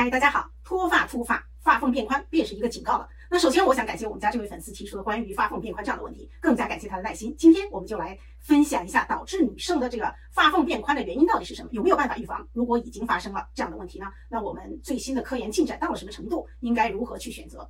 嗨，大家好，脱发秃发，发缝变宽便是一个警告了。那首先，我想感谢我们家这位粉丝提出的关于发缝变宽这样的问题，更加感谢他的耐心。今天我们就来分享一下导致女生的这个发缝变宽的原因到底是什么，有没有办法预防？如果已经发生了这样的问题呢？那我们最新的科研进展到了什么程度？应该如何去选择？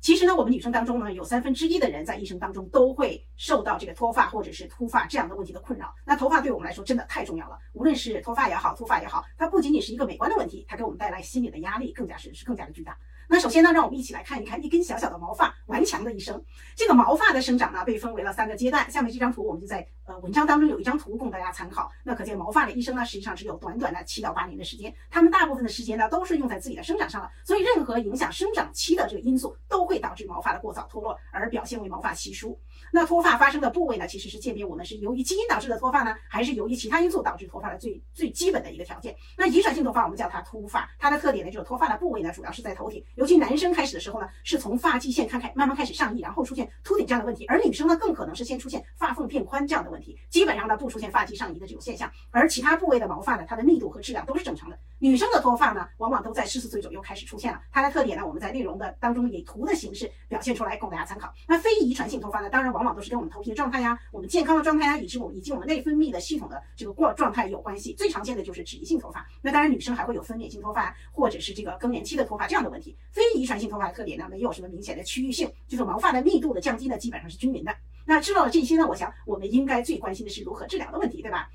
其实呢，我们女生当中呢，有三分之一的人在一生当中都会受到这个脱发或者是秃发这样的问题的困扰。那头发对我们来说真的太重要了，无论是脱发也好，秃发也好，它不仅仅是一个美观的问题，它给我们带来心理的压力更加是是更加的巨大。那首先呢，让我们一起来看一看一根小小的毛发顽强的一生。这个毛发的生长呢，被分为了三个阶段。下面这张图我们就在呃文章当中有一张图供大家参考。那可见毛发的一生呢，实际上只有短短的七到八年的时间。它们大部分的时间呢，都是用在自己的生长上了。所以任何影响生长期的这个因素，都会导致毛发的过早脱落，而表现为毛发稀疏。那脱发发生的部位呢，其实是鉴别我们是由于基因导致的脱发呢，还是由于其他因素导致脱发的最最基本的一个条件。那遗传性脱发我们叫它秃发，它的特点呢就是脱发的部位呢主要是在头顶，尤其男生开始的时候呢是从发际线开开慢慢开始上移，然后出现秃顶这样的问题，而女生呢更可能是先出现发缝变宽这样的问题，问题基本上呢不出现发际上移的这种现象，而其他部位的毛发呢它的密度和质量都是正常的。女生的脱发呢往往都在四十岁左右开始出现了，它的特点呢我们在内容的当中以图的形式表现出来供大家参考。那非遗传性脱发呢当然往往都是跟我们头皮的状态呀、我们健康的状态呀，以及我们以及我们内分泌的系统的这个过状态有关系。最常见的就是脂溢性脱发。那当然，女生还会有分娩性脱发，或者是这个更年期的脱发这样的问题。非遗传性脱发的特点呢，没有什么明显的区域性，就是毛发的密度的降低呢，基本上是均匀的。那知道了这些呢，我想我们应该最关心的是如何治疗的问题，对吧？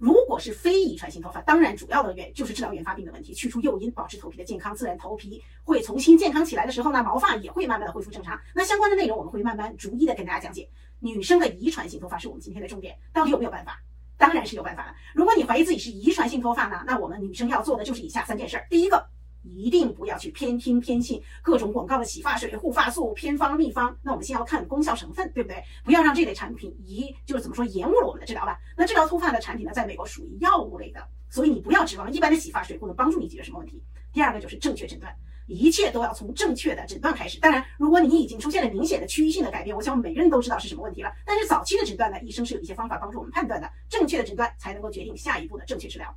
如果是非遗传性脱发，当然主要的原就是治疗原发病的问题，去除诱因，保持头皮的健康，自然头皮会重新健康起来的时候呢，毛发也会慢慢的恢复正常。那相关的内容我们会慢慢逐一的跟大家讲解。女生的遗传性脱发是我们今天的重点，到底有没有办法？当然是有办法的。如果你怀疑自己是遗传性脱发呢，那我们女生要做的就是以下三件事儿。第一个，一定不要去偏听偏信各种广告的洗发水、护发素、偏方秘方。那我们先要看功效成分，对不对？不要让这类产品一就是怎么说延误了我们的治疗吧。那治疗秃发的产品呢，在美国属于药物类的，所以你不要指望一般的洗发水不能帮助你解决什么问题。第二个就是正确诊断。一切都要从正确的诊断开始。当然，如果你已经出现了明显的区域性的改变，我想每个人都知道是什么问题了。但是早期的诊断呢，医生是有一些方法帮助我们判断的。正确的诊断才能够决定下一步的正确治疗。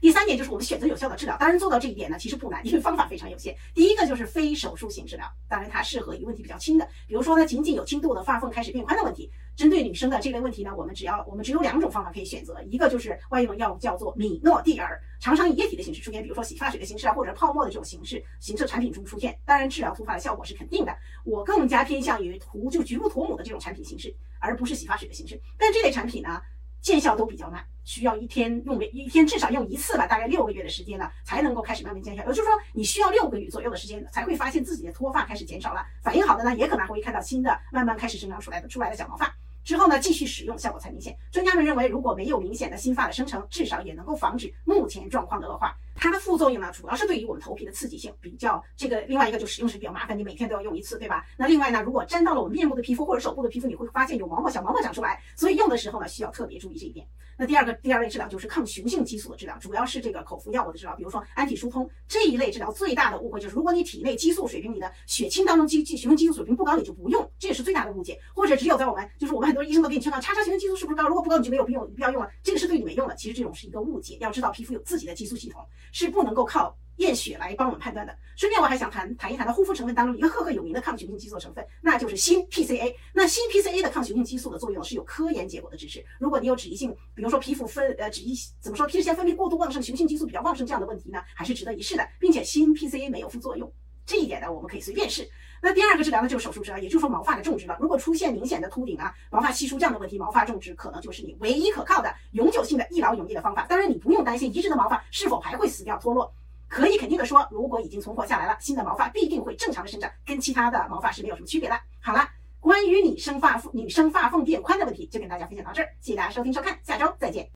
第三点就是我们选择有效的治疗。当然做到这一点呢，其实不难，因为方法非常有限。第一个就是非手术型治疗，当然它适合于问题比较轻的，比如说呢，仅仅有轻度的发缝开始变宽的问题。针对女生的这类问题呢，我们只要我们只有两种方法可以选择，一个就是外用药物叫做米诺地尔，常常以液体的形式出现，比如说洗发水的形式啊，或者泡沫的这种形式形式产品中出现。当然，治疗脱发的效果是肯定的。我更加偏向于涂就局部涂抹的这种产品形式，而不是洗发水的形式。但这类产品呢，见效都比较慢，需要一天用一天至少用一次吧，大概六个月的时间呢，才能够开始慢慢见效。也就是说，你需要六个月左右的时间才会发现自己的脱发开始减少了。反应好的呢，也可能会看到新的慢慢开始生长出来的出来的小毛发。之后呢，继续使用效果才明显。专家们认为，如果没有明显的新发的生成，至少也能够防止目前状况的恶化。它的副作用呢，主要是对于我们头皮的刺激性比较这个。另外一个就使用时比较麻烦，你每天都要用一次，对吧？那另外呢，如果沾到了我们面部的皮肤或者手部的皮肤，你会发现有毛毛小毛毛长出来，所以用的时候呢，需要特别注意这一点。那第二个第二类治疗就是抗雄性激素的治疗，主要是这个口服药物的治疗，比如说氨体疏通这一类治疗。最大的误会就是，如果你体内激素水平，你的血清当中激激雄性激素水平不高，你就不用，这也是最大的误解。或者只有在我们就是我们很多医生都给你劝告，查查雄性激素是不是高，如果不高你就没有必要必要用了，这个是对你没用的。其实这种是一个误解，要知道皮肤有自己的激素系统，是不能够靠。验血来帮我们判断的。顺便我还想谈谈一谈的护肤成分当中一个赫赫有名的抗雄性激素成分，那就是新 PCA。那新 PCA 的抗雄性激素的作用是有科研结果的支持。如果你有脂溢性，比如说皮肤分呃脂溢怎么说皮脂腺分泌过度旺盛，雄性激素比较旺盛这样的问题呢，还是值得一试的，并且新 PCA 没有副作用，这一点呢我们可以随便试。那第二个治疗呢就是手术治疗，也就是说毛发的种植了。如果出现明显的秃顶啊、毛发稀疏这样的问题，毛发种植可能就是你唯一可靠的永久性的一劳永逸的方法。当然你不用担心移植的毛发是否还会死掉脱落。可以肯定的说，如果已经存活下来了，新的毛发必定会正常的生长，跟其他的毛发是没有什么区别的。好了，关于你生发女生发缝变宽的问题，就跟大家分享到这儿，谢谢大家收听收看，下周再见。